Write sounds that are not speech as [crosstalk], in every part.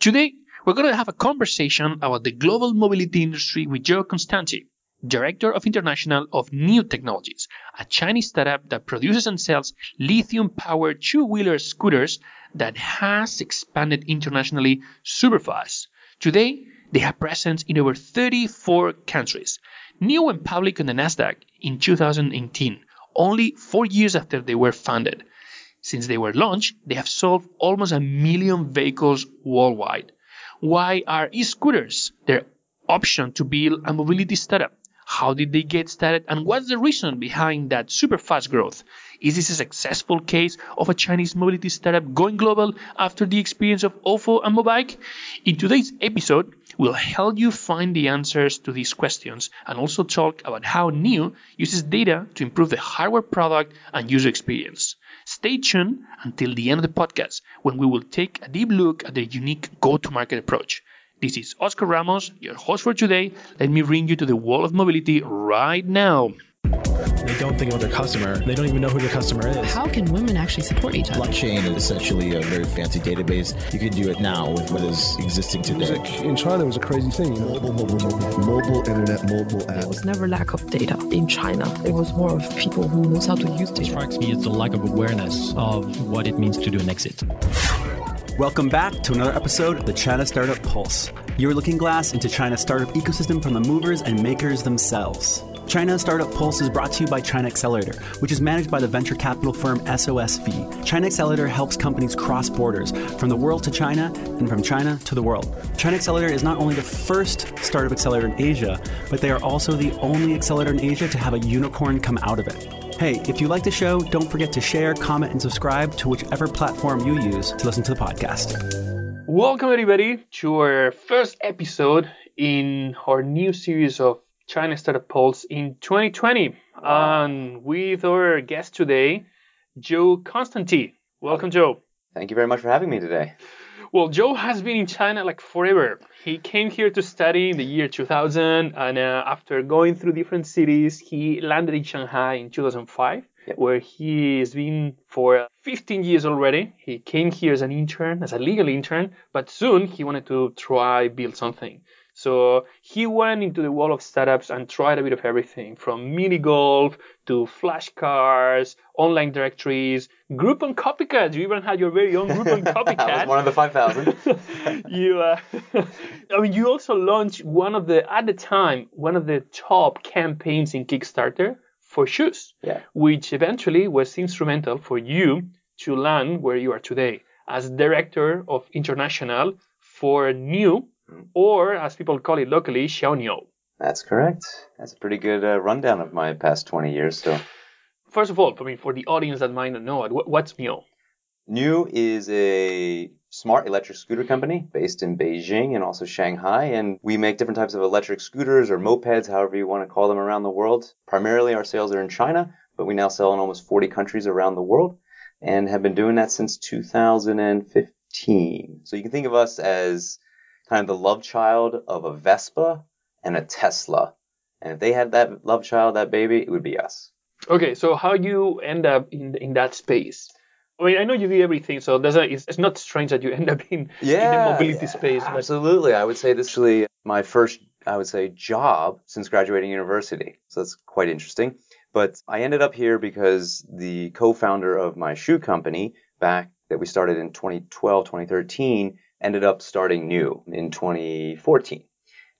Today, we're going to have a conversation about the global mobility industry with Joe Constanti, Director of International of NIU Technologies, a Chinese startup that produces and sells lithium powered two wheeler scooters that has expanded internationally super fast. Today, they have presence in over 34 countries. NIU went public on the Nasdaq in 2018, only four years after they were founded. Since they were launched, they have sold almost a million vehicles worldwide. Why are e-scooters their option to build a mobility startup? How did they get started and what's the reason behind that super fast growth? Is this a successful case of a Chinese mobility startup going global after the experience of OFO and Mobike? In today's episode, we'll help you find the answers to these questions and also talk about how NIU uses data to improve the hardware product and user experience. Stay tuned until the end of the podcast when we will take a deep look at their unique go-to-market approach. This is Oscar Ramos, your host for today. Let me bring you to the world of mobility right now. They don't think about their customer. They don't even know who their customer is. How can women actually support each other? Blockchain is essentially a very fancy database. You can do it now with what is existing today. Music in China it was a crazy thing. You know? Mobile, mobile, mobile, mobile internet, mobile app. There was never lack of data in China. It was more of people who knows how to use What data. strikes me is the lack of awareness of what it means to do an exit. Welcome back to another episode of the China Startup Pulse, your looking glass into China's startup ecosystem from the movers and makers themselves. China Startup Pulse is brought to you by China Accelerator, which is managed by the venture capital firm SOSV. China Accelerator helps companies cross borders from the world to China and from China to the world. China Accelerator is not only the first startup accelerator in Asia, but they are also the only accelerator in Asia to have a unicorn come out of it. Hey, if you like the show, don't forget to share, comment, and subscribe to whichever platform you use to listen to the podcast. Welcome, everybody, to our first episode in our new series of China Startup Pulse in 2020. And with our guest today, Joe Constanti. Welcome, Joe. Thank you very much for having me today. Well, Joe has been in China like forever. He came here to study in the year 2000, and uh, after going through different cities, he landed in Shanghai in 2005, Yep. where he has been for 15 years already. He came here as an intern, as a legal intern, but soon he wanted to try build something. So he went into the world of startups and tried a bit of everything from mini golf to flashcards, online directories, Groupon copycats. You even had your very own Groupon [laughs] copycat I was one of the 5,000. [laughs] you uh, [laughs] I mean you also launched one of the at the time one of the top campaigns in Kickstarter for shoes Yeah. which eventually was instrumental for you to land where you are today as director of international for NIU or as people call it locally Xiaoniu. That's correct. That's a pretty good uh, rundown of my past 20 years. So, First of all, I mean for the audience that might not know it, what, what's NIU? NIU is a smart electric scooter company based in Beijing and also Shanghai. And we make different types of electric scooters or mopeds, however you want to call them, around the world. Primarily, our sales are in China, but we now sell in almost 40 countries around the world and have been doing that since 2015. So, you can think of us as kind of the love child of a Vespa and a Tesla. And if they had that love child, that baby, it would be us. Okay, so how you end up in in that space? I mean, I know you do everything, so a, it's, it's not strange that you end up in, in the mobility space. But Absolutely. I would say this is really my first, I would say, job since graduating university. So that's quite interesting. But I ended up here because the co-founder of my shoe company back that we started in 2012, 2013 ended up starting NIU in 2014.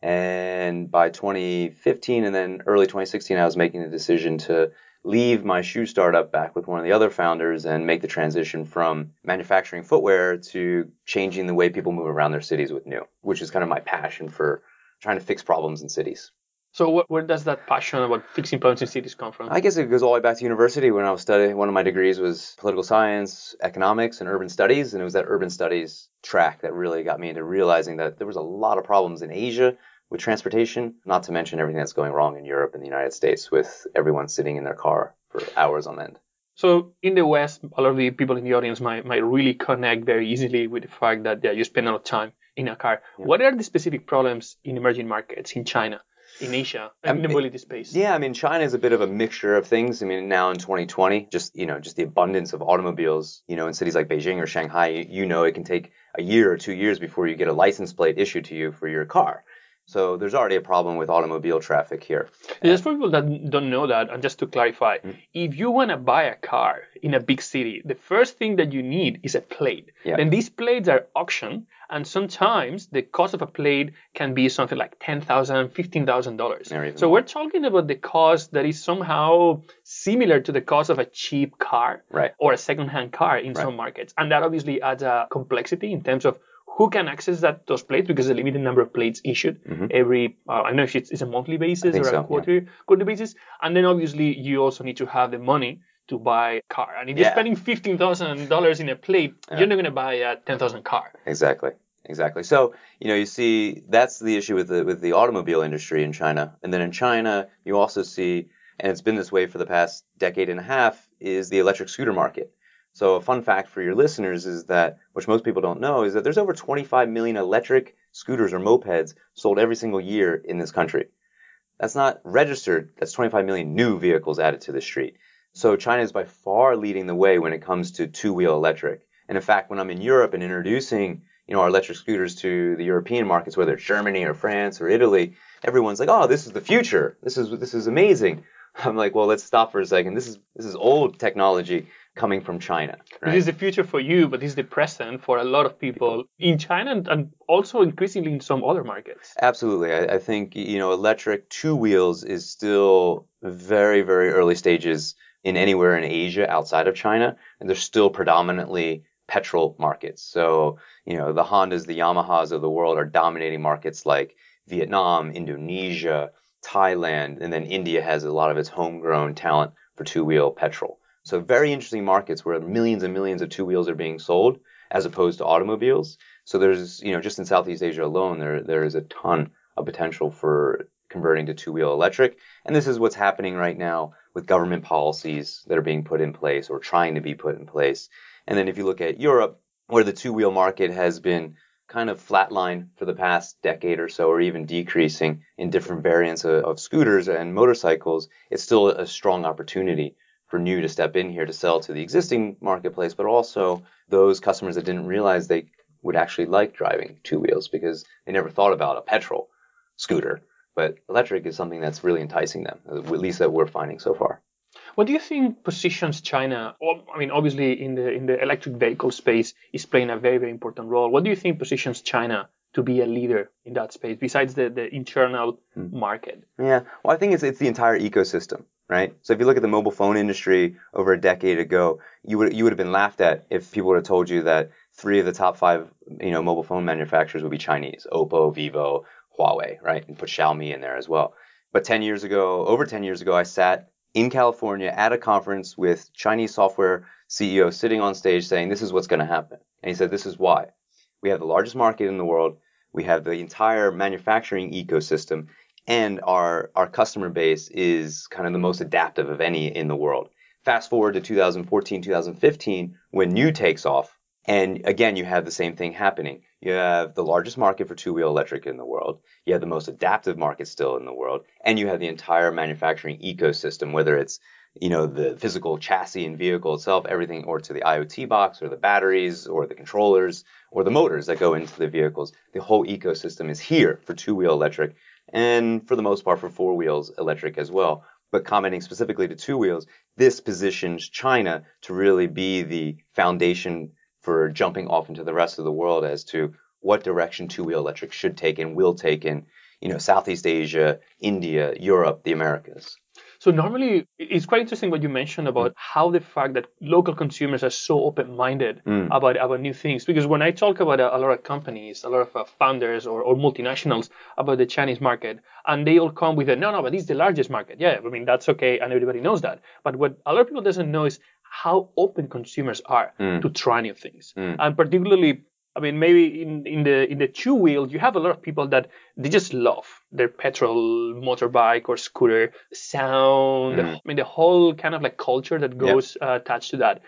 And by 2015 and then early 2016, I was making the decision to leave my shoe startup back with one of the other founders and make the transition from manufacturing footwear to changing the way people move around their cities with NIU, which is kind of my passion for trying to fix problems in cities. So what, where does that passion about fixing problems in cities come from? I guess it goes all the way back to university when I was studying. One of my degrees was political science, economics, and urban studies. And it was that urban studies track that really got me into realizing that there was a lot of problems in Asia with transportation, not to mention everything that's going wrong in Europe and the United States with everyone sitting in their car for hours on end. So in the West, a lot of the people in the audience might, might really connect very easily with the fact that yeah, you spend a lot of time in a car. What are the specific problems in emerging markets in China? In Asia um, in the mobility space. Yeah, I mean, China is a bit of a mixture of things. I mean, now in 2020, just you know, just the abundance of automobiles, you know, in cities like Beijing or Shanghai, you know, it can take a year or two years before you get a license plate issued to you for your car. So there's already a problem with automobile traffic here. Just for people that don't know that, and just to clarify, Mm. if you want to buy a car in a big city, the first thing that you need is a plate. Yeah. Then these plates are auctioned, and sometimes the cost of a plate can be something like ten thousand, fifteen thousand dollars. Or even So we're talking about the cost that is somehow similar to the cost of a cheap car Right. or a second-hand car in some markets, and that obviously adds a complexity in terms of who can access that those plates because there's a limited number of plates issued every uh, I don't know if it's, it's a monthly basis Mm-hmm. or so, a yeah. quarter quarter basis, and then obviously you also need to have the money to buy a car. And if you're spending fifteen thousand dollars in a plate, you're not gonna buy a ten thousand car. Exactly. Exactly. So, you know, you see that's the issue with the with the automobile industry in China. And then in China, you also see and it's been this way for the past decade and a half is the electric scooter market. So, a fun fact for your listeners is that which most people don't know is that there's over 25 million electric scooters or mopeds sold every single year in this country. That's not registered. That's 25 million new vehicles added to the street. So China is by far leading the way when it comes to two-wheel electric. And in fact, when I'm in Europe and introducing, you know, our electric scooters to the European markets, whether it's Germany or France or Italy, everyone's like, "Oh, this is the future. This is this is amazing." [laughs] I'm like, "Well, let's stop for a second. This is this is old technology coming from China." Right? This is the future for you, but this is the present for a lot of people in China and, and also increasingly in some other markets. Absolutely. I, I think, you know, electric two wheels is still very, very early stages in anywhere in Asia outside of China. And they're still predominantly petrol markets. So, you know, the Hondas, the Yamahas of the world are dominating markets like Vietnam, Indonesia, Thailand, and then India has a lot of its homegrown talent for two wheel petrol. So very interesting markets where millions and millions of two wheels are being sold as opposed to automobiles. So there's, you know, just in Southeast Asia alone, there there is a ton of potential for converting to two-wheel electric. And this is what's happening right now with government policies that are being put in place or trying to be put in place. And then if you look at Europe, where the two-wheel market has been kind of flatline for the past decade or so, or even decreasing in different variants of, of scooters and motorcycles, it's still a strong opportunity for NIU to step in here to sell to the existing marketplace, but also those customers that didn't realize they would actually like driving two wheels because they never thought about a petrol scooter. But electric is something that's really enticing them, uh, at least that we're finding so far. What do you think positions China? Well, I mean, obviously, in the in the electric vehicle space, is playing a very very important role. What do you think positions China to be a leader in that space, besides the the internal hmm. market? Yeah, well, I think it's it's the entire ecosystem, right? So if you look at the mobile phone industry over a decade ago, you would you would have been laughed at if people would have told you that three of the top five, you know, mobile phone manufacturers would be Chinese: Oppo, Vivo, Huawei, right? And put Xiaomi in there as well. But 10 years ago, over 10 years ago, I sat in California at a conference with Chinese software CEO sitting on stage saying, "This is what's going to happen," and he said, "This is why." We have the largest market in the world. We have the entire manufacturing ecosystem, and our our customer base is kind of the most adaptive of any in the world. Fast forward to 2014, 2015, when NIU takes off, and again you have the same thing happening. You have the largest market for two-wheel electric in the world. You have the most adaptive market still in the world, and you have the entire manufacturing ecosystem, whether it's you know the physical chassis and vehicle itself, everything, or to the IoT box, or the batteries, or the controllers, or the motors that go into the vehicles. The whole ecosystem is here for two-wheel electric, and for the most part for four wheels electric as well. But commenting specifically to two wheels, this positions China to really be the foundation for jumping off into the rest of the world as to what direction two-wheel electric should take and will take in, you know, Southeast Asia, India, Europe, the Americas. So normally, it's quite interesting what you mentioned about how the fact that local consumers are so open-minded Mm. about about new things. Because when I talk about a, a lot of companies, a lot of uh, founders or, or multinationals about the Chinese market, and they all come with a no, no, but this is the largest market. Yeah, I mean that's okay, and everybody knows that. But what a lot of people doesn't know is how open consumers are Mm. to try new things, Mm. and particularly. I mean, maybe in, in the in the two wheel, you have a lot of people that they just love their petrol motorbike or scooter sound. Mm. I mean, the whole kind of like culture that goes uh, attached to that.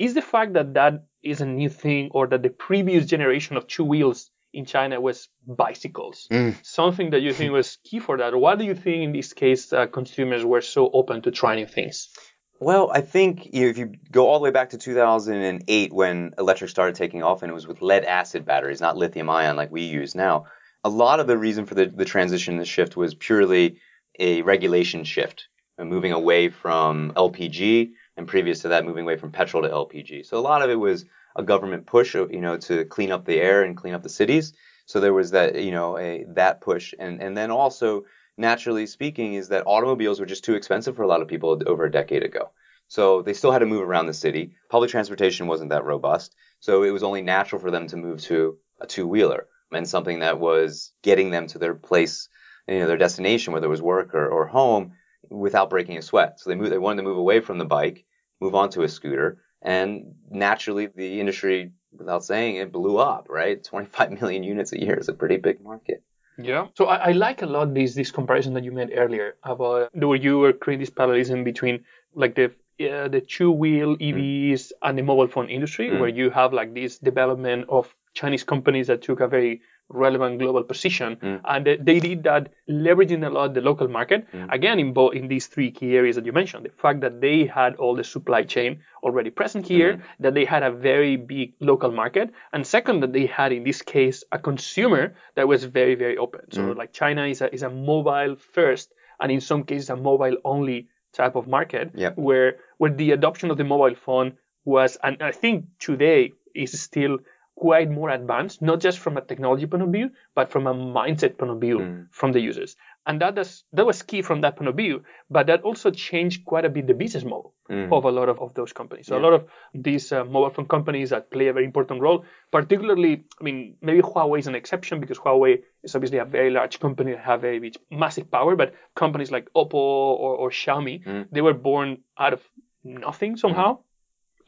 Is the fact that that is a new thing, or that the previous generation of two wheels in China was bicycles. Mm. Something that you think was key for that. Why do you think in this case uh, consumers were so open to trying new things? Well, I think you know, if you go all the way back to 2008 when electric started taking off and it was with lead acid batteries, not lithium ion like we use now, a lot of the reason for the, the transition, the shift was purely a regulation shift, uh, moving away from LPG and previous to that moving away from petrol to LPG. So a lot of it was a government push, you know, to clean up the air and clean up the cities. So there was that, you know, a that push, and and then also naturally speaking, is that automobiles were just too expensive for a lot of people over a decade ago. So they still had to move around the city. Public transportation wasn't that robust. So it was only natural for them to move to a two wheeler and something that was getting them to their place, you know, their destination, whether it was work or, or home, without breaking a sweat. So they moved, they wanted to move away from the bike, move on to a scooter. And naturally, the industry, without saying it, blew up, right? 25 [laughs] million units a year is a pretty big market. Yeah. So I, I like a lot this this comparison that you made earlier about where you were creating this parallelism between like the uh, the two wheel EVs and the mobile phone industry, Mm. where you have like this development of Chinese companies that took a very relevant global position, Mm. and they, they did that leveraging a lot the local market. Mm. Again, in both in these three key areas that you mentioned, the fact that they had all the supply chain already present here, Mm. that they had a very big local market, and second, that they had in this case a consumer that was very very open. So Mm. like China is a is a mobile first, and in some cases a mobile only type of market, Yep. where where the adoption of the mobile phone was, and I think today is still quite more advanced, not just from a technology point of view, but from a mindset point of view Mm. from the users. And that is, that was key from that point of view, but that also changed quite a bit the business model Mm. of a lot of, of those companies. So a lot of these uh, mobile phone companies that play a very important role, particularly, I mean, maybe Huawei is an exception because Huawei is obviously a very large company that have a massive power, but companies like Oppo or, or Xiaomi, Mm. they were born out of nothing somehow,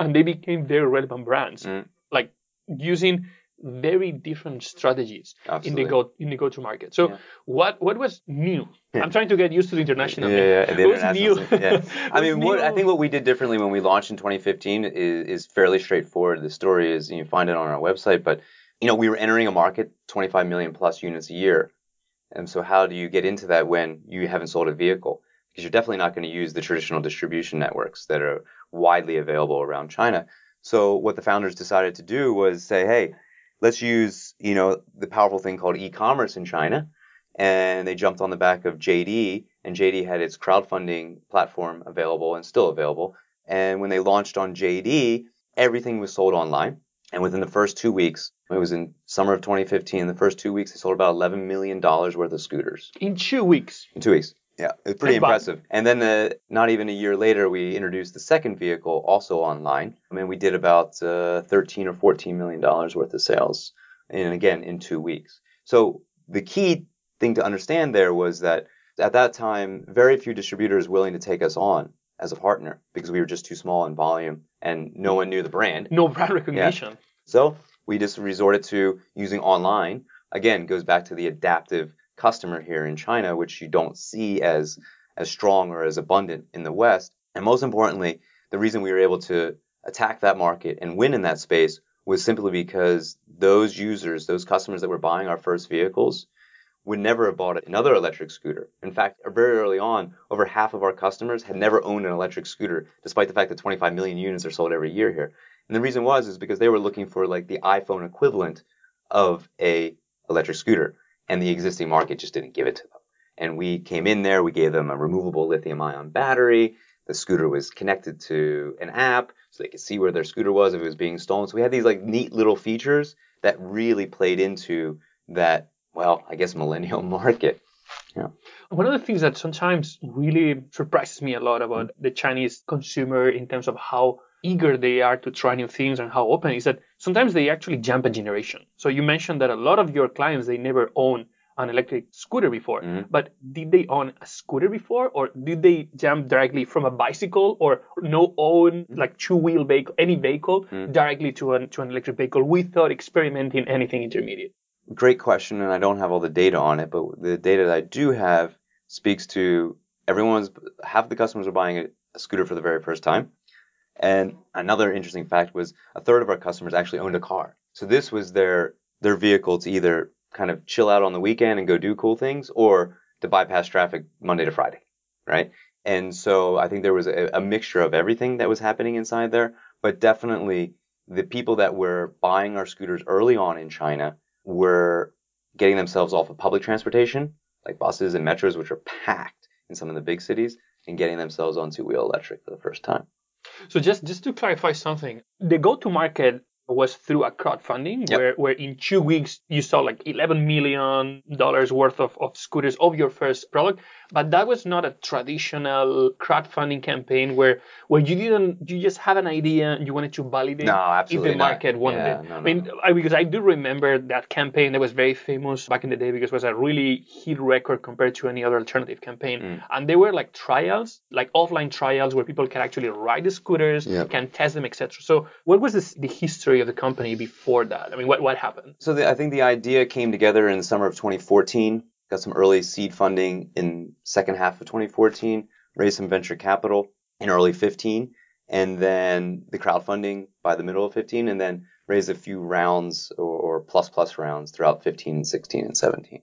and they became very relevant brands, Mm. like using very different strategies in the go in the go to market. So Yeah. what what was NIU? I'm trying to get used to the international. Yeah, yeah, the What was international NIU? yeah. [laughs] I mean, what I think what we did differently when we launched in 2015 is, is fairly straightforward. The story is you find it on our website, but you know we were entering a market 25 million plus units a year, and so how do you get into that when you haven't sold a vehicle? Because you're definitely not going to use the traditional distribution networks that are widely available around China. So what the founders decided to do was say, hey, let's use you know the powerful thing called e-commerce in China and they jumped on the back of JD, and JD had its crowdfunding platform available and still available. And when they launched on JD, everything was sold online. And within the first two weeks, it was in summer of 2015, the first two weeks, they sold about $11 million worth of scooters. in two weeks. In two weeks. Yeah, it's pretty impressive. And then the, not even a year later, we introduced the second vehicle also online. I mean, we did about uh, 13 or 14 million dollars worth of sales, and again in two weeks. So the key thing to understand there was that at that time, very few distributors willing to take us on as a partner because we were just too small in volume and no one knew the brand. No brand recognition. Yeah. So we just resorted to using online. Again, goes back to the adaptive customer here in China, which you don't see as as strong or as abundant in the West. And most importantly, the reason we were able to attack that market and win in that space was simply because those users, those customers that were buying our first vehicles, would never have bought another electric scooter. In fact, very early on, over half of our customers had never owned an electric scooter, despite the fact that 25 million units are sold every year here. And the reason was is because they were looking for like the iPhone equivalent of a electric scooter, and the existing market just didn't give it to them. And we came in there, we gave them a removable lithium-ion battery. The scooter was connected to an app, so they could see where their scooter was if it was being stolen. So we had these like neat little features that really played into that, well, I guess millennial [laughs] market. Yeah. One of the things that sometimes really surprises me a lot about the Chinese consumer in terms of how eager they are to try new things and how open is that sometimes they actually jump a generation. So you mentioned that a lot of your clients they never own an electric scooter before, Mhm. but did they own a scooter before, or did they jump directly from a bicycle or no own like two wheel vehicle, any vehicle Mm. directly to an to an electric vehicle without experimenting anything intermediate? Great question, and I don't have all the data on it, but the data that I do have speaks to everyone's half the customers are buying a, a scooter for the very first time. And another interesting fact was a third of our customers actually owned a car. So this was their their vehicle to either kind of chill out on the weekend and go do cool things or to bypass traffic Monday to Friday, right? And so I think there was a, a mixture of everything that was happening inside there, but definitely the people that were buying our scooters early on in China were getting themselves off of public transportation, like buses and metros, which are packed in some of the big cities, and getting themselves on two wheel electric for the first time. So just just to clarify something, the go to market was through a crowdfunding Yep. where, where in two weeks you saw like 11 million dollars worth of, of scooters of your first product but that was not a traditional crowdfunding campaign where where you didn't you just had an idea and you wanted to validate No, if the not. market wanted Yeah, it no, i mean. I, because i do remember that campaign that was very famous back in the day because it was a really hit record compared to any other alternative campaign Mm. and they were like trials like offline trials where people can actually ride the scooters Yep. can test them etc so what was this, the history of the company before that i mean what, what happened So the, I think the idea came together in the summer of 2014. Got some early seed funding in second half of 2014. Raised some venture capital in early 15, and then the crowdfunding by the middle of 15, and then raised a few rounds or, or plus plus rounds throughout 15 16 and 17.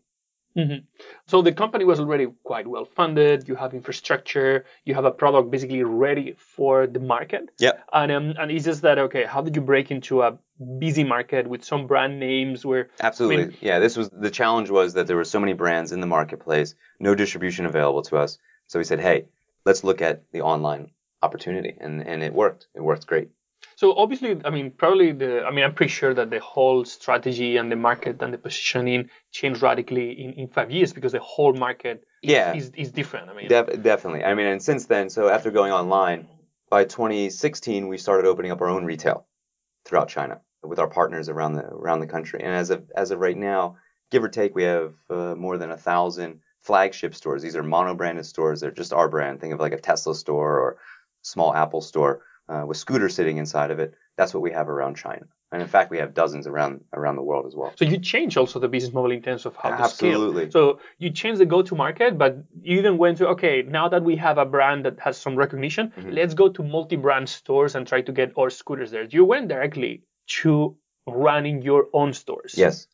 So the company was already quite well funded. You have infrastructure. You have a product basically ready for the market. Yeah. And um, and it's just that okay? How did you break into a busy market with some brand names where Absolutely. I mean- yeah, this was the challenge was that there were so many brands in the marketplace, no distribution available to us. So we said, hey, let's look at the online opportunity, and and it worked. It worked great. So obviously, I mean, probably the, I mean, I'm pretty sure that the whole strategy and the market and the positioning changed radically in, in five years because the whole market is, Yeah. is, is different. I mean, Def- definitely. I mean, and since then, so after going online, by 2016, we started opening up our own retail throughout China with our partners around the around the country. And as of as of right now, give or take, we have uh, more than a thousand flagship stores. These are mono-branded stores. They're just our brand. Think of like a Tesla store or small Apple store uh, with scooters sitting inside of it. That's what we have around China. And in fact, we have dozens around around the world as well. So you change also the business model in terms of how Absolutely. to scale. Absolutely so you change the go-to market, but you then went to okay, now that we have a brand that has some recognition, Mm-hmm. let's go to multi-brand stores and try to get our scooters there. You went directly to running your own stores. Yes.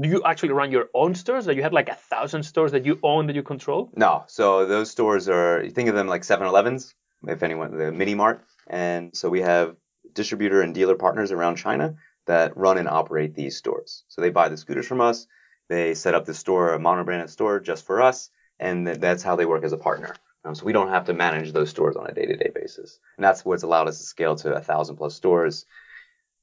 Do you actually run your own stores? That you had like a thousand stores that you own that you control? No. So those stores are, you think of them like 7-Elevens, if anyone, the mini mart. And so we have distributor and dealer partners around China that run and operate these stores. So they buy the scooters from us. They set up the store, a mono-branded store just for us. And th- that's how they work as a partner. Um, so we don't have to manage those stores on a day-to-day basis. And that's what's allowed us to scale to a thousand plus stores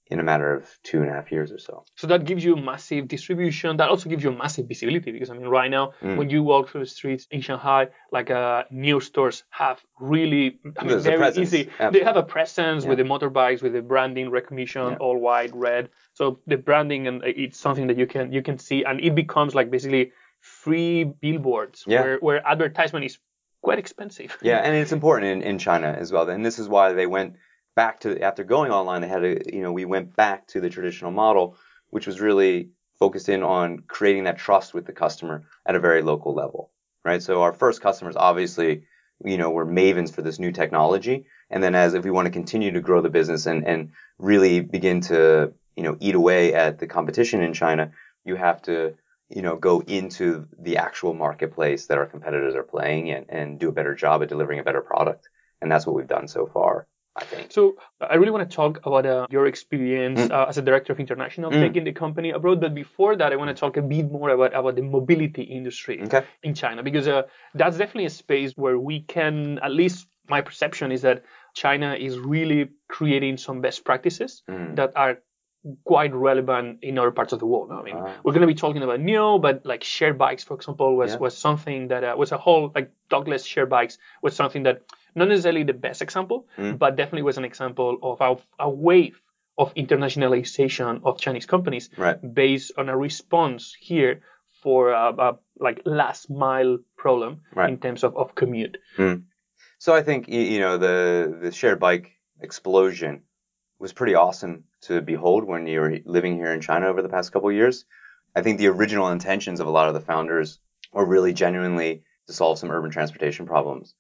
in a matter of two and a half years or so. So that gives you massive distribution. That also gives you massive visibility because I mean, right now Mm. when you walk through the streets in Shanghai, like uh, NIU stores have really, I mean, There's very easy. They have a presence with the motorbikes, with the branding recognition, Yeah. all white, red. So the branding and it's something that you can you can see, and it becomes like basically free billboards Yeah. where where advertisement is quite expensive. Yeah, and it's important in, in China as well. And this is why they went back to after going online. They had to, you know, we went back to the traditional model, which was really focused in on creating that trust with the customer at a very local level, right? So our first customers, obviously, you know, were mavens for this new technology. And then as if we want to continue to grow the business and and really begin to, you know, eat away at the competition in China, you have to you know, go into the actual marketplace that our competitors are playing and, and do a better job at delivering a better product. And that's what we've done so far, I think. So I really want to talk about uh, your experience Mm. uh, as a director of international Mm. taking the company abroad. But before that, I want to talk a bit more about, about the mobility industry Okay. in China because uh, that's definitely a space where we can, at least my perception is that China is really creating some best practices Mm. that are quite relevant in other parts of the world. I mean, Ah. we're going to be talking about NIU, but like shared bikes, for example, was, Yeah. was something that uh, was a whole, like dockless shared bikes was something that not necessarily the best example, Mm. but definitely was an example of a, a wave of internationalization of Chinese companies Right. based on a response here for a, a like last mile problem Right. in terms of, of commute. So I think, you know, the, the shared bike explosion was pretty awesome to behold when you were living here in China over the past couple of years. I think the original intentions of a lot of the founders were really genuinely to solve some urban transportation problems.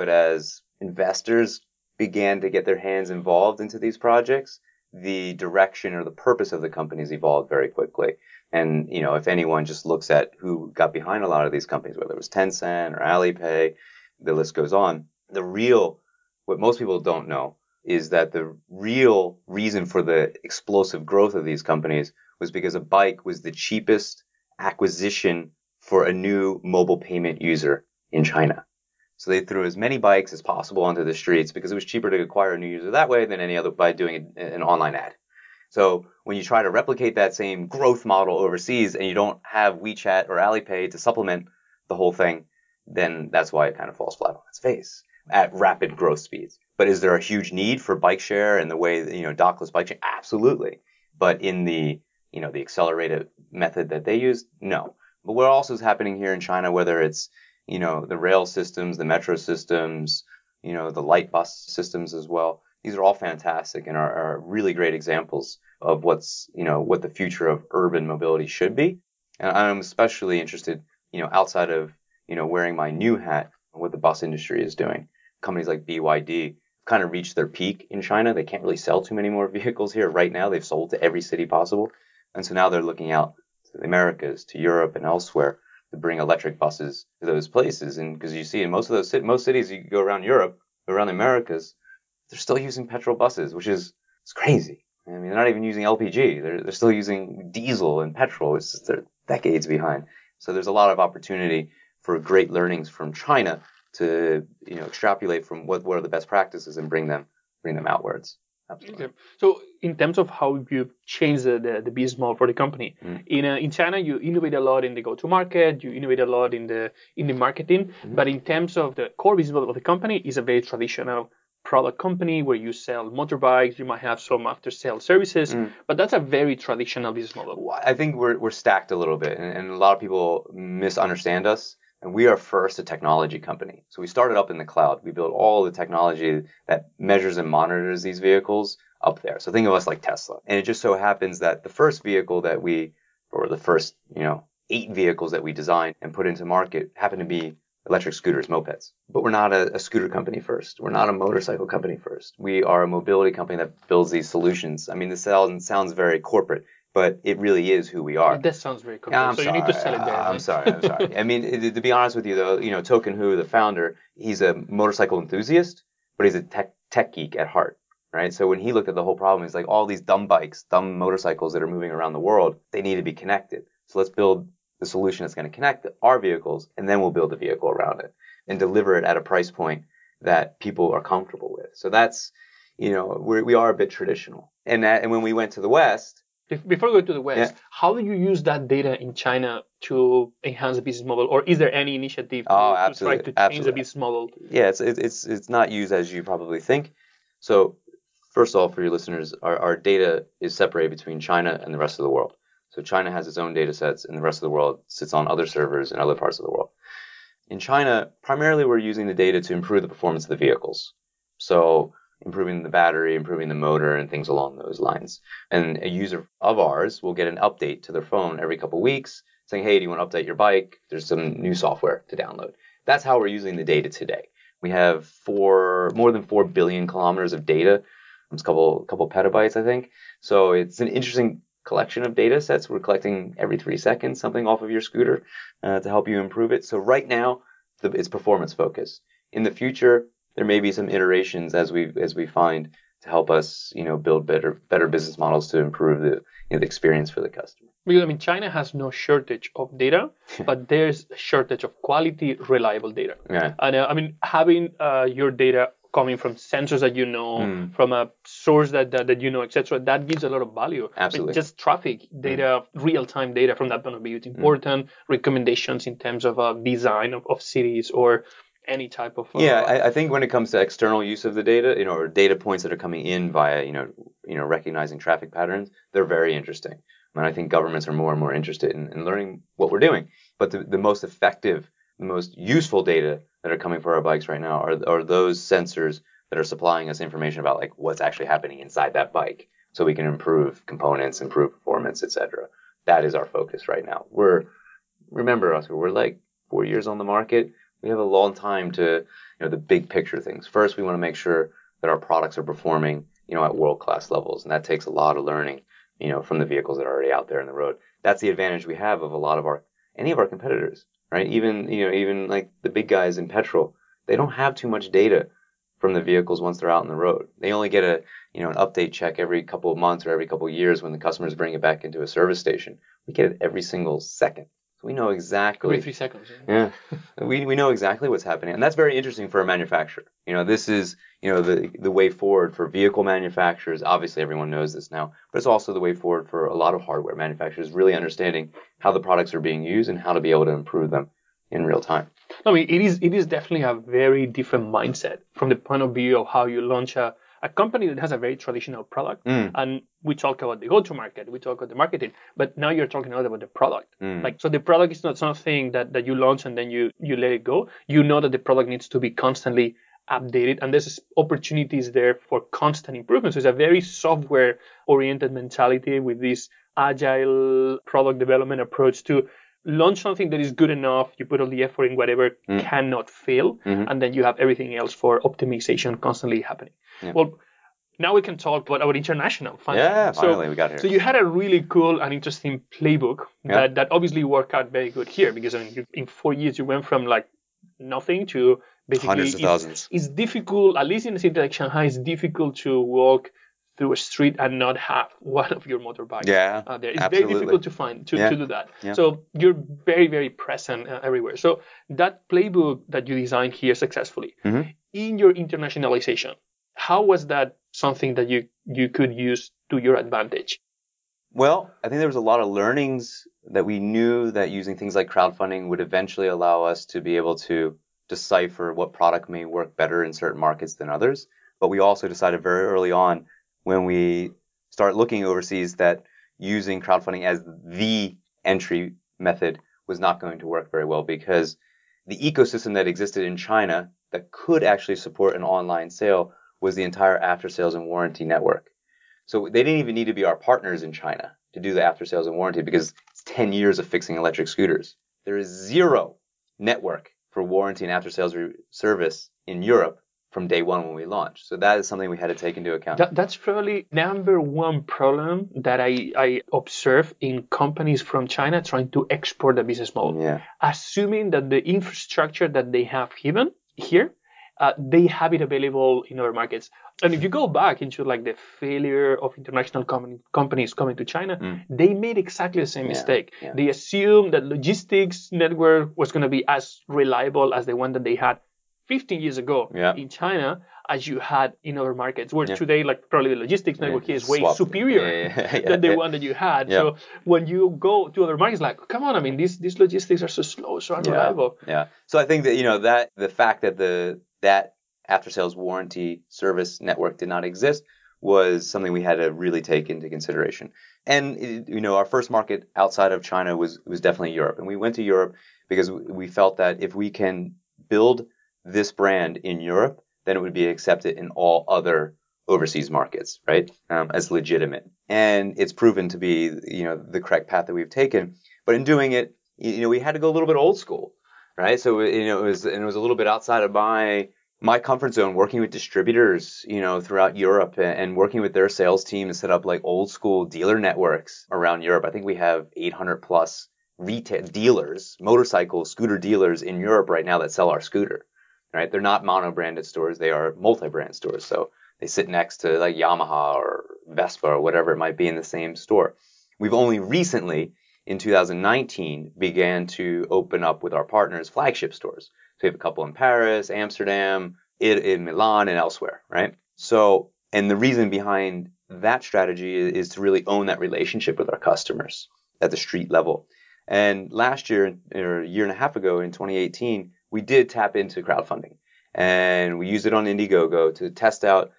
But as investors began to get their hands involved into these projects, the direction or the purpose of the companies evolved very quickly. And, you know, if anyone just looks at who got behind a lot of these companies, whether it was Tencent or Alipay, the list goes on, the real, what most people don't know is that the real reason for the explosive growth of these companies was because a bike was the cheapest acquisition for a new mobile payment user in China. So they threw as many bikes as possible onto the streets because it was cheaper to acquire a new user that way than any other by doing an online ad. So when you try to replicate that same growth model overseas and you don't have WeChat or Alipay to supplement the whole thing, then that's why it kind of falls flat on its face at rapid growth speeds. But is there a huge need for bike share and the way that, you know, dockless bike share? Absolutely. But in the, you know, the accelerated method that they use, no. But what also is happening here in China, whether it's, you know, the rail systems, the metro systems, you know, the light bus systems as well. These are all fantastic and are, are really great examples of what's, you know, what the future of urban mobility should be. And I'm especially interested, you know, outside of, you know, wearing my new hat, what the bus industry is doing. Companies like BYD kind of reached their peak in China. They can't really sell too many more [laughs] vehicles here right now. They've sold to every city possible. And so now they're looking out to the Americas, to Europe and elsewhere to bring electric buses to those places. And because you see in most of those most cities, you go around Europe, around the Americas, they're still using petrol buses, which is it's crazy. I mean, they're not even using LPG. They're they're still using diesel and petrol. It's just, they're decades behind. So there's a lot of opportunity for great learnings from China to you know extrapolate from what what are the best practices and bring them bring them outwards. Absolutely. Okay. So in terms of how you change the, the, the business model for the company, mm. in uh, in China you innovate a lot in the go-to-market, you innovate a lot in the in the marketing, mm. but in terms of the core business model of the company is a very traditional product company where you sell motorbikes, you might have some after sale services, mm. but that's a very traditional business model. I think we're we're stacked a little bit, and, and a lot of people misunderstand us. And we are first a technology company. So we started up in the cloud. We built all the technology that measures and monitors these vehicles up there. So think of us like Tesla. And it just so happens that the first vehicle that we, or the first, you know, eight vehicles that we designed and put into market happen to be electric scooters, mopeds. But we're not a, a, scooter company first. We're not a motorcycle company first. We are a mobility company that builds these solutions. I mean, this sounds, sounds very corporate, but it really is who we are. That sounds very cool. Yeah, so sorry. you need to sell it there. I'm sorry. I'm sorry. [laughs] I mean, to be honest with you, though, you know, Token Hu, the founder, he's a motorcycle enthusiast, but he's a tech tech geek at heart, right? So when he looked at the whole problem, he's like, all these dumb bikes, dumb motorcycles that are moving around the world, they need to be connected. So let's build the solution that's going to connect our vehicles, and then we'll build a vehicle around it and deliver it at a price point that people are comfortable with. So that's, you know, we're, we are a bit traditional. And that, and when we went to the West, before we go to the West, yeah. how do you use that data in China to enhance the business model, or is there any initiative to, oh, to try to change absolutely. the business model? Yeah, it's it's it's not used as you probably think. So first of all, for your listeners, our, our data is separated between China and the rest of the world. So China has its own data sets, and the rest of the world sits on other servers in other parts of the world. In China, primarily we're using the data to improve the performance of the vehicles. So improving the battery, improving the motor, and things along those lines. And a user of ours will get an update to their phone every couple weeks saying, hey, do you want to update your bike? There's some new software to download. That's how we're using the data today. We have four, more than 4 billion kilometers of data. It's a couple, couple petabytes, I think. So it's an interesting collection of data sets. We're collecting every three seconds something off of your scooter uh, to help you improve it. So right now, the, it's performance focused. In the future, there may be some iterations as we as we find to help us, you know, build better better business models to improve the you know, the experience for the customer. Because I mean, China has no shortage of data, [laughs] but there's a shortage of quality, reliable data. Yeah. And uh, I mean, having uh, your data coming from sensors that you know, mm. from a source that, that, that you know, etc., that gives a lot of value. Absolutely. I mean, just traffic data, mm. real-time data from that point of view, it's hmm. important. Mm. Recommendations in terms of uh, design of, of cities or any type of. Uh, yeah, I, I, think when it comes to external use of the data, you know, or data points that are coming in via, you know, you know, recognizing traffic patterns, they're very interesting. And I think governments are more and more interested in, in learning what we're doing. But the, the most effective, the most useful data that are coming for our bikes right now are, are those sensors that are supplying us information about like what's actually happening inside that bike, so we can improve components, improve performance, etc. That is our focus right now. We're remember, Oscar, we're like four years on the market we have a long time to, you know, the big picture things. First, we want to make sure that our products are performing, you know, at world class levels. And that takes a lot of learning, you know, from the vehicles that are already out there in the road. that's the advantage we have of a lot of our any of our competitors, right? Even you know even like the big guys in petrol, they don't have too much data from the vehicles once they're out on the road. They only get a you know an update check every couple of months or every couple of years when the customers bring it back into a service station. We get it every single second. So we know exactly. Every three seconds. Yeah. Yeah, we we know exactly what's happening, and that's very interesting for a manufacturer. You know, this is you know the the way forward for vehicle manufacturers. Obviously, everyone knows this now, but it's also the way forward for a lot of hardware manufacturers, really understanding how the products are being used and how to be able to improve them in real time. I mean, it is it is definitely a very different mindset from the point of view of how you launch a, a company that has a very traditional product. Mm. And we talk about the go-to-market, we talk about the marketing, but now you're talking out about the product. Mm. Like, so the product is not something that, that you launch and then you you let it go. You know that the product needs to be constantly updated, and there's opportunities there for constant improvement. So it's a very software-oriented mentality with this agile product development approach to launch something that is good enough, you put all the effort in whatever Mm. cannot fail, Mhm. and then you have everything else for optimization constantly happening. Yeah. Well, now we can talk about our international function. Yeah, So- finally we got here. So you had a really cool and interesting playbook Yeah. that, that obviously worked out very good here because I mean, you, in four years you went from like nothing to basically Hundreds of it's- thousands. It's difficult, at least in a city like Shanghai, it's difficult to walk through a street and not have [laughs] one of your motorbikes Yeah, out there. It's absolutely. very difficult to find to, Yeah. to do that. Yeah. So you're very very present uh, everywhere. So that playbook that you designed here successfully Mhm. in your internationalization, how was that something that you you could use to your advantage? Well, I think there was a lot of learnings that we knew that using things like crowdfunding would eventually allow us to be able to decipher what product may work better in certain markets than others. But we also decided very early on when we start looking overseas that using crowdfunding as the entry method was not going to work very well because the ecosystem that existed in China that could actually support an online sale was the entire after sales and warranty network. So they didn't even need to be our partners in China to do the after sales and warranty because it's 10 years of fixing electric scooters. There is zero network for warranty and after sales re- service in Europe from day one when we launched. So that is something we had to take into account. That, that's probably number one problem that I, I observe in companies from China trying to export the business model. yeah. Assuming that the infrastructure that they have given here, uh, they have it available in other markets. And if you go back into like the failure of international com- companies coming to China, Mm. they made exactly the same Yeah, mistake. yeah. They assumed that logistics network was going to be as reliable as the one that they had 15 years ago Yeah. in China as you had in other markets. Where Yeah. today, like probably the logistics network here is way Swap. superior than the one that you had. So when you go to other markets, like, come on, I mean, these these logistics are so slow, so unreliable. Yeah. So I think that you know that the fact that the that after sales warranty service network did not exist was something we had to really take into consideration. And it- you know, our first market outside of China was was definitely Europe, and we went to Europe because we felt that if we can build this brand in Europe, then it would be accepted in all other overseas markets, right? Um, as legitimate. And it's proven to be, you know, the correct path that we've taken. But in doing it, you know, we had to go a little bit old school, right? So, you know, it was, and it was a little bit outside of my, my comfort zone working with distributors, you know, throughout Europe and, and working with their sales team to set up like old school dealer networks around Europe. I think we have 800 plus retail dealers, motorcycle scooter dealers in Europe right now that sell our scooter, right? They're not mono branded stores. They are multi-brand stores. So they sit next to like Yamaha or Vespa or whatever it might be in the same store. We've only recently in 2019 began to open up with our partners flagship stores. So we have a couple in Paris, Amsterdam, in, Milan, and elsewhere, right? So, and the reason behind that strategy is to really own that relationship with our customers at the street level. And last year, or a year and a half ago in 2018, we did tap into crowdfunding and we used it on Indiegogo to test out,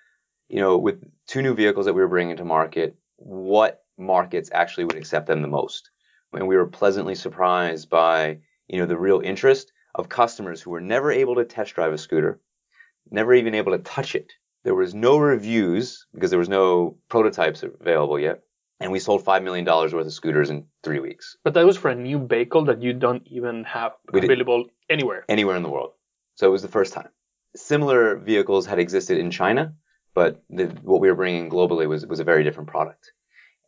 you know, with two new vehicles that we were bringing to market, what markets actually would accept them the most. And we were pleasantly surprised by, you know, the real interest of customers who were never able to test drive a scooter, never even able to touch it. There was no reviews because there was no prototypes available yet. And we sold $5 million worth of scooters in three weeks, But that was for a new vehicle that you don't even have available anywhere. anywhere in the world. So it was the first time. Similar vehicles had existed in China, but the, what we were bringing globally was, was a very different product.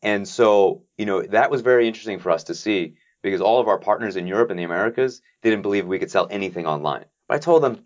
And so, you know, that was very interesting for us to see because all of our partners in Europe and the Americas didn't believe we could sell anything online. But I told them,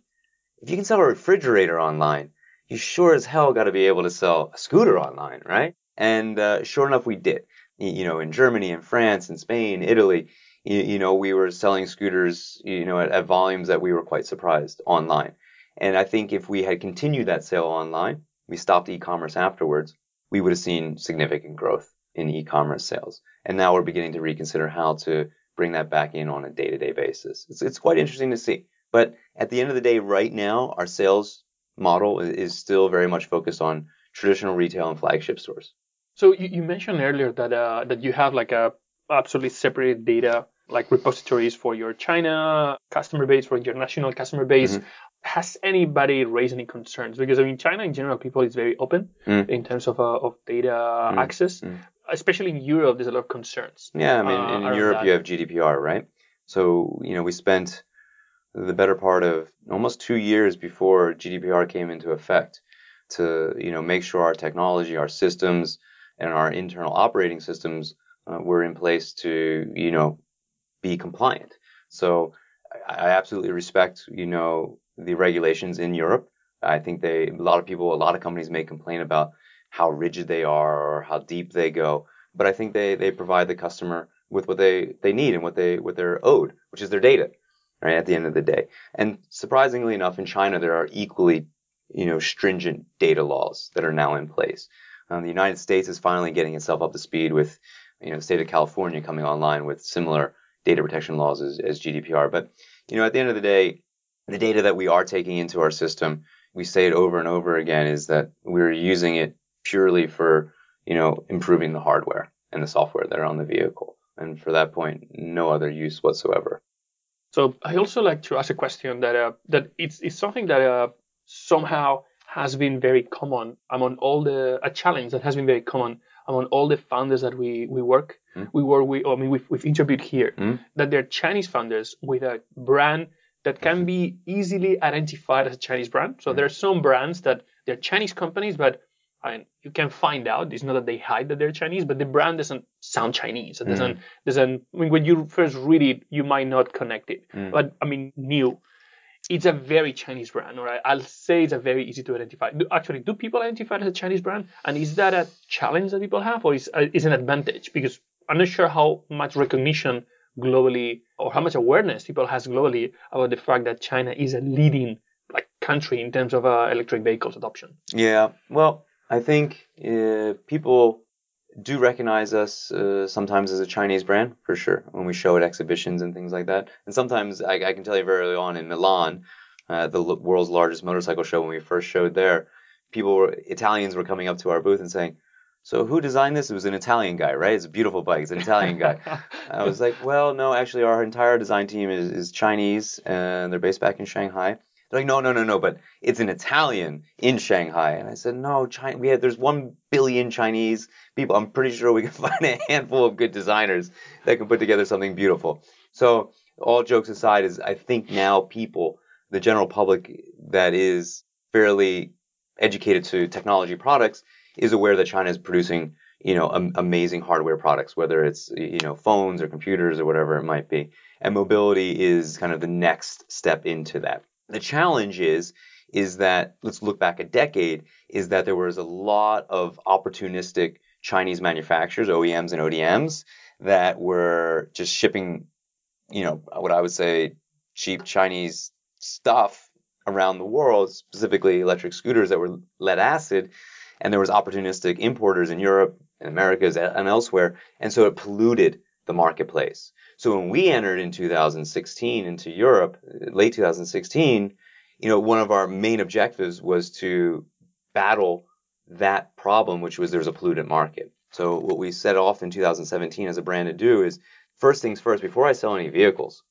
if you can sell a refrigerator online, you sure as hell got to be able to sell a scooter online, right? And uh, sure enough, we did. You know, in Germany and France and Spain, Italy, you, you know, we were selling scooters, you know, at, at volumes that we were quite surprised online. And I think if we had continued that sale online, we stopped e-commerce afterwards, we would have seen significant growth in e-commerce sales. And now we're beginning to reconsider how to bring that back in on a day-to-day basis. It's, it's quite interesting to see. But at the end of the day, right now, our sales model is still very much focused on traditional retail and flagship stores. So you, you mentioned earlier that uh, that you have like a absolutely separated data like repositories for your China customer base, for your national customer base. Mm-hmm. Has anybody raised any concerns? Because I mean, China in general, people is very open mm. in terms of uh, of data mm. access. Mm. Especially in Europe, there's a lot of concerns. Yeah, I mean, uh, in Europe, that. you have GDPR, right? So you know, we spent the better part of almost two years before GDPR came into effect to you know make sure our technology, our systems, and our internal operating systems uh, were in place to you know be compliant. So I absolutely respect, you know, the regulations in Europe. I think they, a lot of people, a lot of companies may complain about how rigid they are or how deep they go, but I think they, they provide the customer with what they, they need and what they, what they're owed, which is their data, right? At the end of the day. And surprisingly enough, in China, there are equally, you know, stringent data laws that are now in place. Um, the United States is finally getting itself up to speed with, you know, the state of California coming online with similar data protection laws as, as GDPR. But, you know, at the end of the day, the data that we are taking into our system, we say it over and over again, is that we're using it purely for, you know, improving the hardware and the software that are on the vehicle. And for that point, no other use whatsoever. So I also like to ask a question that uh, that it's, it's something that uh, somehow has been very common among all the a challenge that has been very common among all the founders that we, we work mm. we work with I mean we've, we've interviewed here mm. that they're Chinese founders with a brand that can be easily identified as a Chinese brand. So mm. there are some brands that they're Chinese companies, but I mean, you can find out. It's not that they hide that they're Chinese, but the brand doesn't sound Chinese. It doesn't, mm. doesn't, I mean, when you first read it, you might not connect it. Mm. But I mean, NIU it's a very Chinese brand, or I'll say it's a very easy to identify. Do, actually, do people identify it as a Chinese brand? And is that a challenge that people have, or is, uh, is an advantage? Because I'm not sure how much recognition globally or how much awareness people has globally about the fact that China is a leading like country in terms of uh, electric vehicles adoption. Yeah, well, I think uh, people do recognize us uh, sometimes as a Chinese brand for sure when we show at exhibitions and things like that. And sometimes I, I can tell you very early on in Milan, uh, the world's largest motorcycle show, when we first showed there, people were Italians were coming up to our booth and saying, "So who designed this? It was an Italian guy, right? It's a beautiful bike. It's an Italian guy." [laughs] I was like, "Well, no, actually, our entire design team is, is Chinese, and they're based back in Shanghai." They're like, no, no, no, no, but it's an Italian in Shanghai. And I said, no, China, we have, there's one billion Chinese people. I'm pretty sure we can [laughs] find a handful of good designers that can put together something beautiful. So all jokes aside is I think now people, the general public that is fairly educated to technology products is aware that China is producing, you know, am- amazing hardware products, whether it's, you know, phones or computers or whatever it might be. And mobility is kind of the next step into that. The challenge is is that let's look back a decade is that there was a lot of opportunistic Chinese manufacturers, OEMs and ODMs that were just shipping, you know, what I would say cheap Chinese stuff around the world, specifically electric scooters that were lead acid, and there was opportunistic importers in Europe and Americas and elsewhere, and so it polluted the marketplace. So when we entered in 2016 into Europe, late 2016, you know, one of our main objectives was to battle that problem, which was there's a pollutant market. So what we set off in 2017 as a brand to do is first things first, before I sell any vehicles,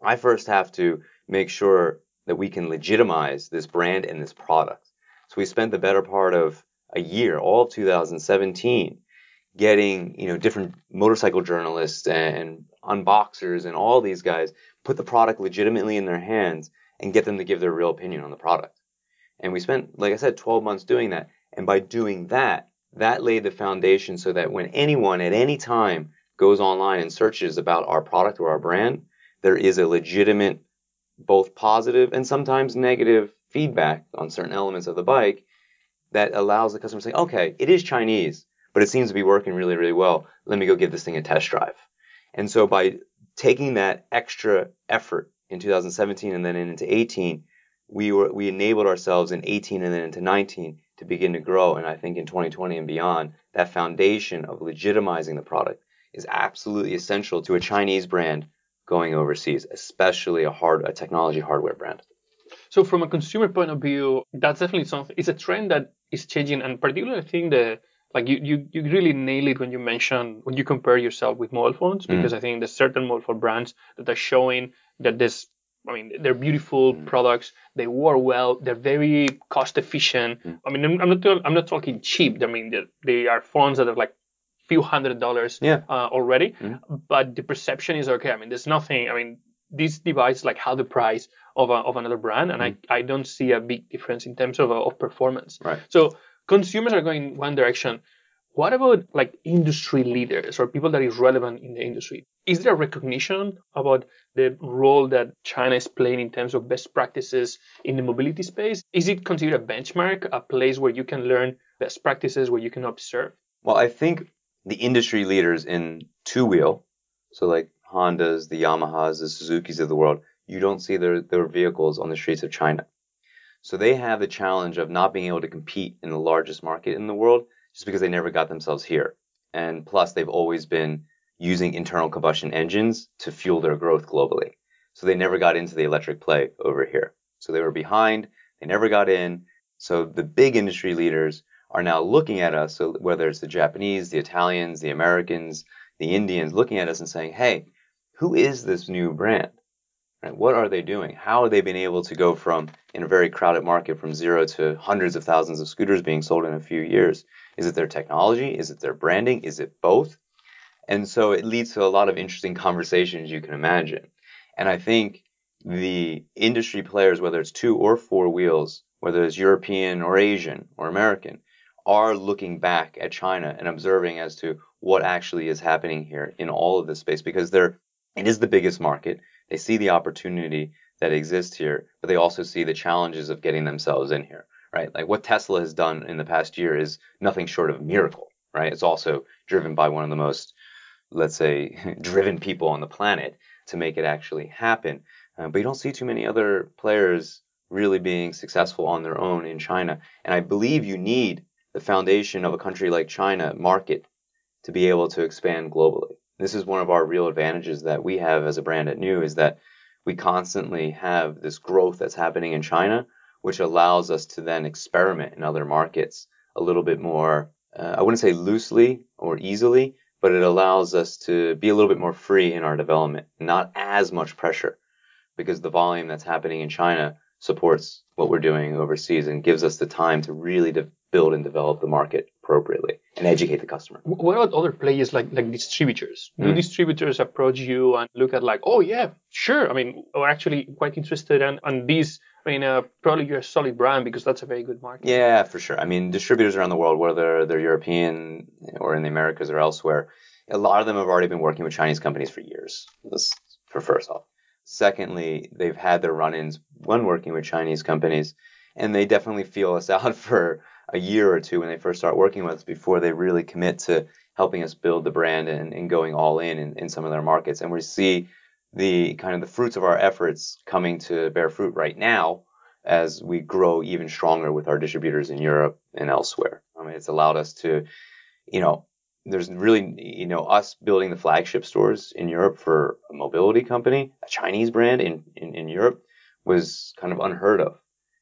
I first have to make sure that we can legitimize this brand and this product. So we spent the better part of a year, all of 2017, getting, you know, different motorcycle journalists and unboxers and all these guys put the product legitimately in their hands and get them to give their real opinion on the product. And we spent, like I said, 12 months doing that. And by doing that, that laid the foundation so that when anyone at any time goes online and searches about our product or our brand, there is a legitimate, both positive and sometimes negative feedback on certain elements of the bike that allows the customer to say, okay, it is Chinese, but it seems to be working really, really well. Let me go give this thing a test drive. And so by taking that extra effort in 2017 and then into 18, we were we enabled ourselves in 18 and then into 19 to begin to grow. And I think in 2020 and beyond, that foundation of legitimizing the product is absolutely essential to a Chinese brand going overseas, especially a hard a technology hardware brand. So from a consumer point of view, that's definitely something. It's a trend that is changing, and particularly I think the like you, you, you really nail it when you mention when you compare yourself with mobile phones mm. because I think there's certain mobile phone brands that are showing that this I mean they're beautiful mm. products they work well they're very cost efficient. Mm. I mean I'm, I'm not I'm not talking cheap. I mean they, they are phones that are like a few hundred dollars Yeah. uh, already but the perception is okay. I mean there's nothing I mean this device like half the price of, a, of another brand and I, I don't see a big difference in terms of, uh, of performance. Right. so consumers are going one direction. What about like industry leaders or people that is relevant in the industry? Is there recognition about the role that China is playing in terms of best practices in the mobility space? Is it considered a benchmark, a place where you can learn best practices, where you can observe? Well, I think the industry leaders in two wheel, so like Hondas, the Yamahas, the Suzukis of the world, you don't see their, their vehicles on the streets of China. So they have the challenge of not being able to compete in the largest market in the world just because they never got themselves here. And plus, they've always been using internal combustion engines to fuel their growth globally. So they never got into the electric play over here. So they were behind, they never got in. So the big industry leaders are now looking at us, so whether it's the Japanese, the Italians, the Americans, the Indians, looking at us and saying, hey, who is this new brand? Right? What are they doing? How have they been able to go from, in a very crowded market, from zero to hundreds of thousands of scooters being sold in a few years? Is it their technology? Is it their branding? Is it both? And so it leads to a lot of interesting conversations you can imagine. And I think the industry players, whether it's two or four wheels, whether it's European or Asian or American, are looking back at China and observing as to what actually is happening here in all of this space because they're it is the biggest market. They see the opportunity that exists here, but they also see the challenges of getting themselves in here, right? Like what Tesla has done in the past year is nothing short of a miracle, right? It's also driven by one of the most, let's say, [laughs] driven people on the planet to make it actually happen. Uh, but you don't see too many other players really being successful on their own in China. And I believe you need the foundation of a country like China market to be able to expand globally. This is one of our real advantages that we have as a brand at NIU is that we constantly have this growth that's happening in China, which allows us to then experiment in other markets a little bit more, uh, I wouldn't say loosely or easily, but it allows us to be a little bit more free in our development, not as much pressure because the volume that's happening in China supports what we're doing overseas and gives us the time to really de- build and develop the market appropriately and educate the customer. What about other players like like distributors? Do distributors approach you and look at like, oh yeah, sure. I mean, we're actually quite interested in on these. I mean, uh, probably you're a solid brand because that's a very good market. Yeah, for sure. I mean, distributors around the world, whether they're European or in the Americas or elsewhere, a lot of them have already been working with Chinese companies for years. That's for first off. Secondly, they've had their run-ins when working with Chinese companies, and they definitely feel us [laughs] out for a year or two when they first start working with us before they really commit to helping us build the brand and, and going all in, in in some of their markets. And we see the kind of the fruits of our efforts coming to bear fruit right now as we grow even stronger with our distributors in Europe and elsewhere. I mean, it's allowed us to, you know, there's really, you know, us building the flagship stores in Europe for a mobility company, a Chinese brand in, in, in Europe was kind of unheard of.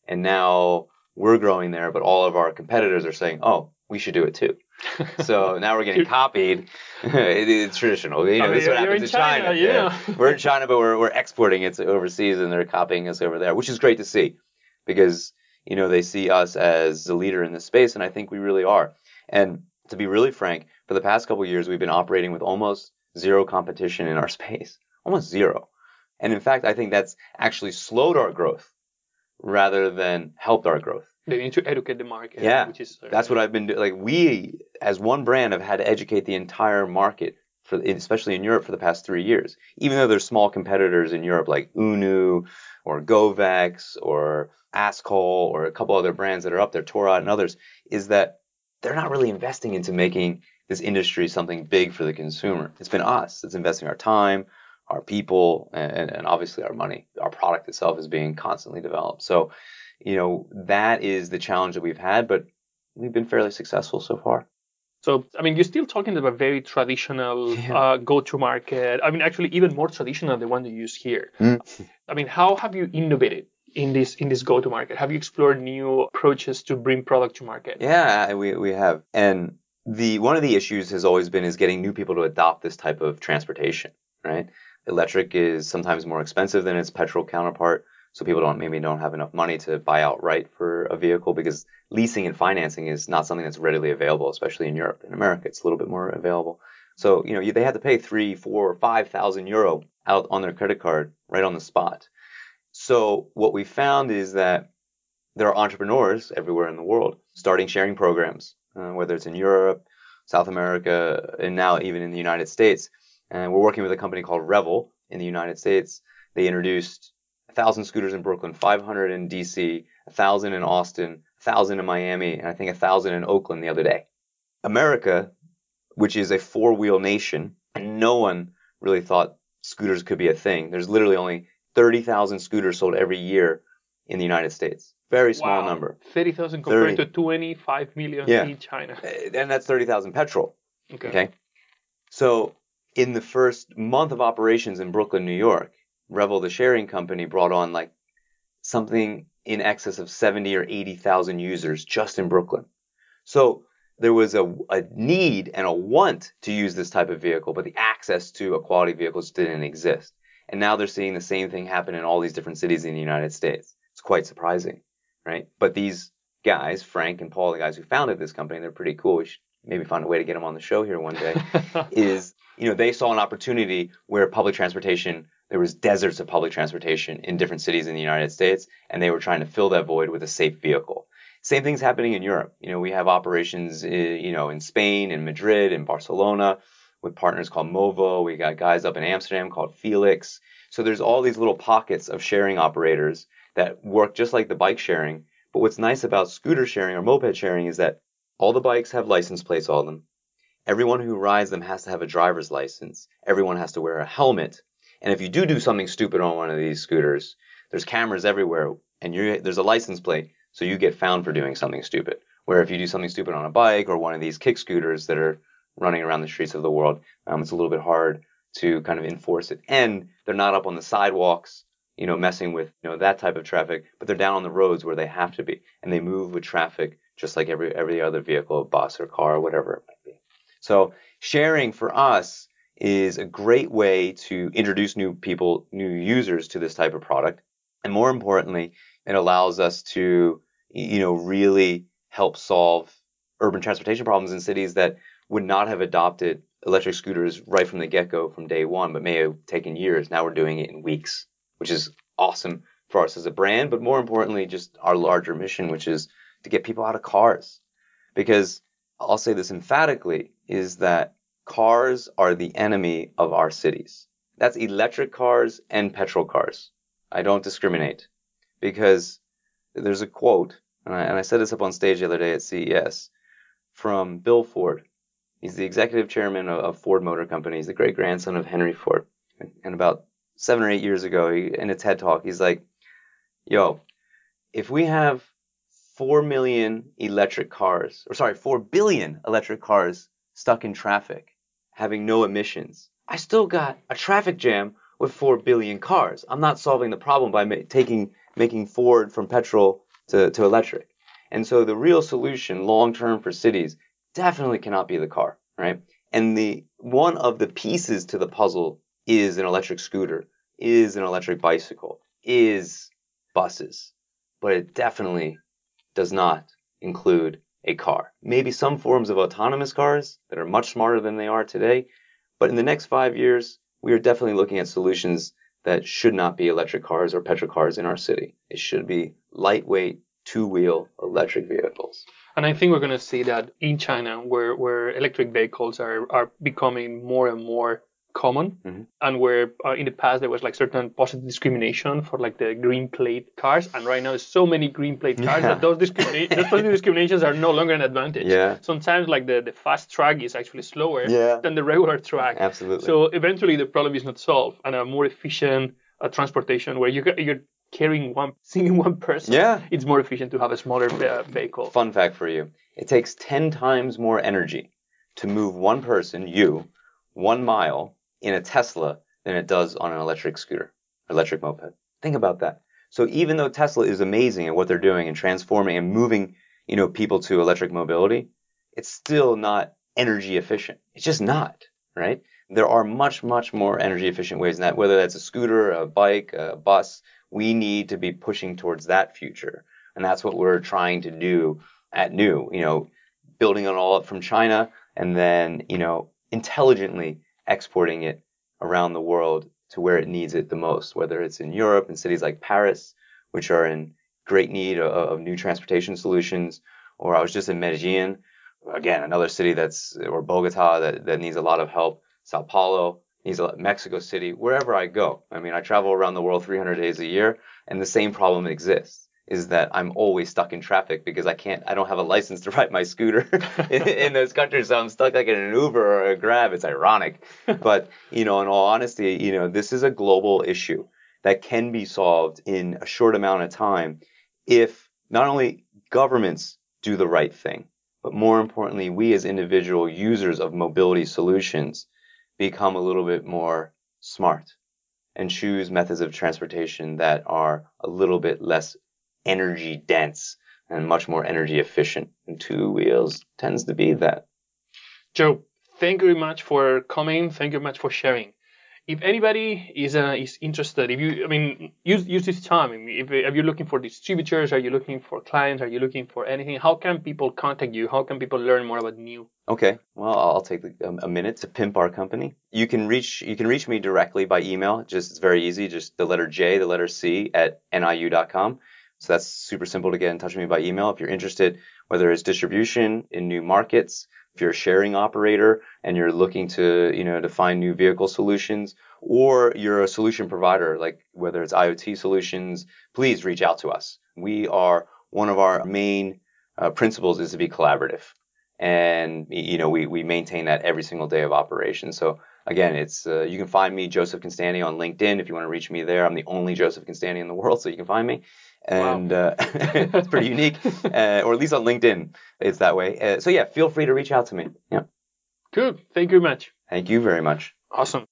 And now we're growing there, but all of our competitors are saying, oh, we should do it too. [laughs] so now we're getting copied. [laughs] it, it's traditional. You know, I mean, this is what happens in in China, China. yeah. we're in China, but we're, we're exporting it overseas and they're copying us over there, which is great to see because, you know, they see us as the leader in this space. And I think we really are. And to be really frank, for the past couple of years, we've been operating with almost zero competition in our [laughs] space, almost zero. And in fact, I think that's actually slowed our growth rather than helped our growth They need to educate the market. Yeah, which is uh, That's what I've been doing. Like we, as one brand, have had to educate the entire market for, especially in Europe, for the past three years. Even though there's small competitors in Europe like Unu or Govecs or Askoll or a couple other brands that are up there, Torah and others, is that they're not really investing into making this industry something big for the consumer. It's been us. It's investing our time, our people, and, and obviously our money. Our product itself is being constantly developed. So, you know, that is the challenge that we've had, but we've been fairly successful so far. So, I mean, you're still talking about very traditional [laughs] Yeah. uh, go-to-market. I mean, actually, even more traditional than the one you use here. Mm. I mean, how have you innovated in this in this go-to-market? Have you explored new approaches to bring product to market? Yeah, we we have. And the one of the issues has always been is getting new people to adopt this type of transportation, right? Electric is sometimes more expensive than its petrol counterpart, so people don't maybe don't have enough money to buy outright for a vehicle because leasing and financing is not something that's readily available, especially in Europe. In America, it's a little bit more available. So you know they have to pay three, four, five thousand euro out on their credit card right on the spot. So what we found is that there are entrepreneurs everywhere in the world starting sharing programs, uh, whether it's in Europe, South America, and now even in the United States. And we're working with a company called Revel in the United States. They introduced a thousand scooters in Brooklyn, 500 in DC, a thousand in Austin, a thousand in Miami, and I think a thousand in Oakland the other day. America, which is a four-wheel nation, and no one really thought scooters could be a thing. There's literally only 30,000 scooters sold every year in the United States. Very small Wow. number. 30,000 compared 30. to 25 million Yeah. in China. And that's 30,000 petrol. Okay. Okay. So in the first month of operations in Brooklyn, New York, Revel, the sharing company, brought on like something in excess of 70 or 80,000 users just in Brooklyn. So there was a, a need and a want to use this type of vehicle, but the access to a quality vehicle just didn't exist. And now they're seeing the same thing happen in all these different cities in the United States. It's quite surprising, right? But these guys, Frank and Paul, the guys who founded this company, they're pretty cool. We should maybe find a way to get them on the show here one day. [laughs] is you know they saw an opportunity where public transportation there was deserts of public transportation in different cities in the United States, and they were trying to fill that void with a safe vehicle. Same thing's happening in Europe. You know, we have operations, uh, you know, in Spain, in Madrid, in Barcelona, with partners called Movo. We got guys up in Amsterdam called felyx. So there's all these little pockets of sharing operators that work just like the bike sharing. But what's nice about scooter sharing or moped sharing is that all the bikes have license plates on them. Everyone who rides them has to have a driver's license. Everyone has to wear a helmet. And if you do do something stupid on one of these scooters, there's cameras everywhere and there's a license plate, so you get found for doing something stupid. Where if you do something stupid on a bike or one of these kick scooters that are running around the streets of the world, um, it's a little bit hard to kind of enforce it. And they're not up on the sidewalks, you know, messing with you know that type of traffic, but they're down on the roads where they have to be, and they move with traffic just like every every other vehicle, bus or car, or whatever it might be. So sharing for us is a great way to introduce new people, new users to this type of product. And more importantly, it allows us to, you know, really help solve urban transportation problems in cities that would not have adopted electric scooters right from the get-go from day one, but may have taken years. Now we're doing it in weeks, which is awesome for us as a brand, but more importantly, just our larger mission, which is to get people out of cars. Because I'll say this emphatically is that cars are the enemy of our cities. That's electric cars and petrol cars. I don't discriminate because there's a quote, and I, and I said this up on stage the other day at CES from Bill Ford. He's the executive chairman of, of Ford Motor Company. He's the great grandson of Henry Ford. And, about seven or eight years ago, he, in a TED talk, he's like, yo, if we have 4 million electric cars, or sorry, 4 billion electric cars stuck in traffic, having no emissions, I still got a traffic jam with 4 billion cars. I'm not solving the problem by ma- taking, making Ford from petrol to, to electric. And so the real solution long term for cities definitely cannot be the car, right? And the one of the pieces to the puzzle is an electric scooter, is an electric bicycle, is buses, but it definitely does not include a car. Maybe some forms of autonomous cars that are much smarter than they are today, but in the next five years, we are definitely looking at solutions that should not be electric cars or petrol cars in our city. It should be lightweight, two-wheel electric vehicles. And I think we're going to see that in China, where, where electric vehicles are, are becoming more and more common, Mm-hmm. and where uh, in the past there was like certain positive discrimination for like the green plate cars, and right now there's so many green plate cars Yeah. that those, discrimina- [laughs] those positive discriminations are no longer an advantage. Yeah. Sometimes like the, the fast track is actually slower Yeah. than the regular track. Absolutely. So eventually the problem is not solved, and a more efficient uh, transportation where you you're carrying one [laughs] single one person. Yeah. It's more efficient to have a smaller uh, vehicle. Fun fact for you. It takes 10 times more energy to move one person, you, one mile in a Tesla than it does on an electric scooter, electric moped. Think about that. So even though Tesla is amazing at what they're doing and transforming and moving, you know, people to electric mobility, it's still not energy efficient. It's just not, right? There are much, much more energy efficient ways than that, whether that's a scooter, a bike, a bus. We need to be pushing towards that future. And that's what we're trying to do at NIU, you know, building it all up from China and then, you know, intelligently exporting it around the world to where it needs it the most, whether it's in Europe and cities like Paris, which are in great need of, of new transportation solutions, or I was just in Medellin, again, another city that's, or Bogota that, that needs a lot of help, Sao Paulo, needs Mexico City, wherever I go. I mean, I travel around the world 300 days a year, and the same problem exists. Is that I'm always stuck in traffic because I can't, I don't have a license to ride my scooter [laughs] in, in those countries. So I'm stuck like in an Uber or a Grab. It's ironic. [laughs] But, you know, in all honesty, you know, this is a global issue that can be solved in a short amount of time if not only governments do the right thing, but more importantly, we as individual users of mobility solutions become a little bit more smart and choose methods of transportation that are a little bit less energy dense and much more energy efficient. And two wheels tends to be that. Joe, thank you very much for coming. Thank you very much for sharing. If anybody is uh, is interested, if you, I mean, use use this time. If, if you're looking for distributors, are you looking for clients? Are you looking for anything? How can people contact you? How can people learn more about NIU? Okay, well, I'll take a, a minute to pimp our company. You can reach you can reach me directly by email. Just it's very easy. Just the letter J, the letter C at niu.com. So that's super simple to get in touch with me by email. If you're interested, whether it's distribution in new markets, if you're a sharing operator and you're looking to, you know, to find new vehicle solutions, or you're a solution provider, like whether it's IoT solutions, please reach out to us. We are one of our main uh, principles is to be collaborative, and you know we we maintain that every single day of operation. So again, it's uh, you can find me Joseph Constanty on LinkedIn if you want to reach me there. I'm the only Joseph Constanty in the world, so you can find me and uh, [laughs] it's pretty unique, [laughs] uh, or at least on LinkedIn, it's that way. Uh, so yeah, feel free to reach out to me. Yeah, Good. Thank you very much. thank you very much. Awesome.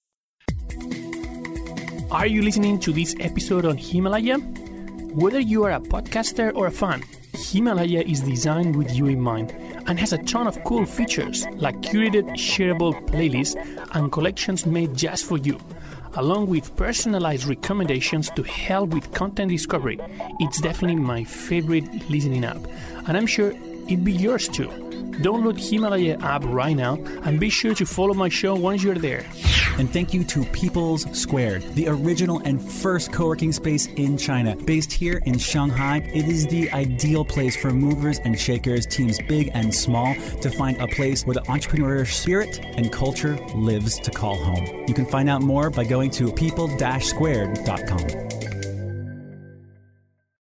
Are you listening to this episode on Himalaya? Whether you are a podcaster or a fan, Himalaya is designed with you in mind and has a ton of cool features like curated, shareable playlists and collections made just for you, along with personalized recommendations to help with content discovery. It's definitely my favorite listening app, and I'm sure it'd be yours too. Download Himalaya app right now and be sure to follow my show once you're there. And thank you to People's Squared, the original and first co working space in China. Based here in Shanghai, it is the ideal place for movers and shakers, teams big and small, to find a place where the entrepreneurial spirit and culture lives to call home. You can find out more by going to people squared.com.